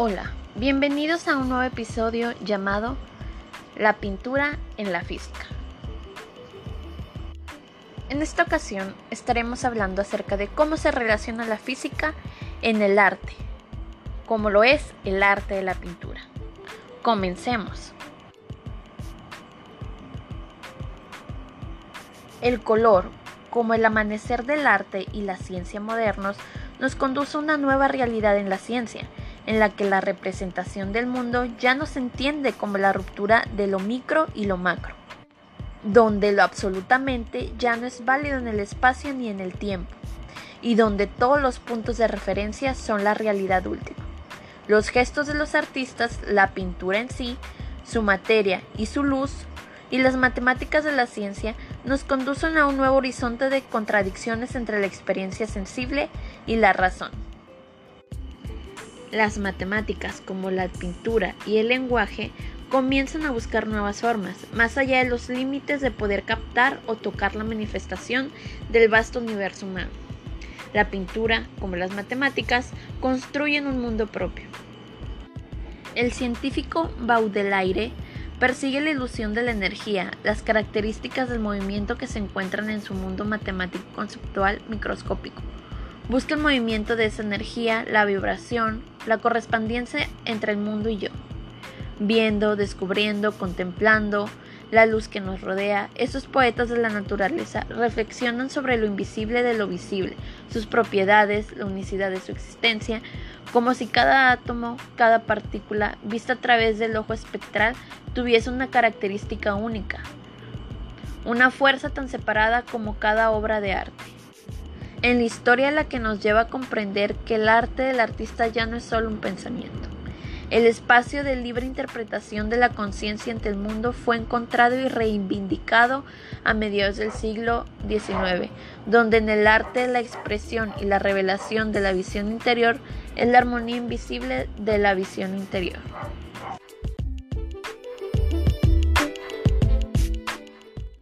Hola, bienvenidos a un nuevo episodio llamado La pintura en la física. En esta ocasión estaremos hablando acerca de cómo se relaciona la física en el arte, como lo es el arte de la pintura. Comencemos. El color, como el amanecer del arte y la ciencia modernos, nos conduce a una nueva realidad en la ciencia, en la que la representación del mundo ya no se entiende como la ruptura de lo micro y lo macro, donde lo absolutamente ya no es válido en el espacio ni en el tiempo, y donde todos los puntos de referencia son la realidad última. Los gestos de los artistas, la pintura en sí, su materia y su luz, y las matemáticas de la ciencia nos conducen a un nuevo horizonte de contradicciones entre la experiencia sensible y la razón. Las matemáticas como la pintura y el lenguaje comienzan a buscar nuevas formas, más allá de los límites de poder captar o tocar la manifestación del vasto universo humano. La pintura, como las matemáticas, construyen un mundo propio. El científico Baudelaire persigue la ilusión de la energía, las características del movimiento que se encuentran en su mundo matemático conceptual microscópico. Busca el movimiento de esa energía, la vibración, la correspondencia entre el mundo y yo. Viendo, descubriendo, contemplando la luz que nos rodea, estos poetas de la naturaleza reflexionan sobre lo invisible de lo visible, sus propiedades, la unicidad de su existencia, como si cada átomo, cada partícula, vista a través del ojo espectral, tuviese una característica única, una fuerza tan separada como cada obra de arte en la historia la que nos lleva a comprender que el arte del artista ya no es solo un pensamiento. El espacio de libre interpretación de la conciencia ante el mundo fue encontrado y reivindicado a mediados del siglo XIX, donde en el arte la expresión y la revelación de la visión interior es la armonía invisible de la visión interior.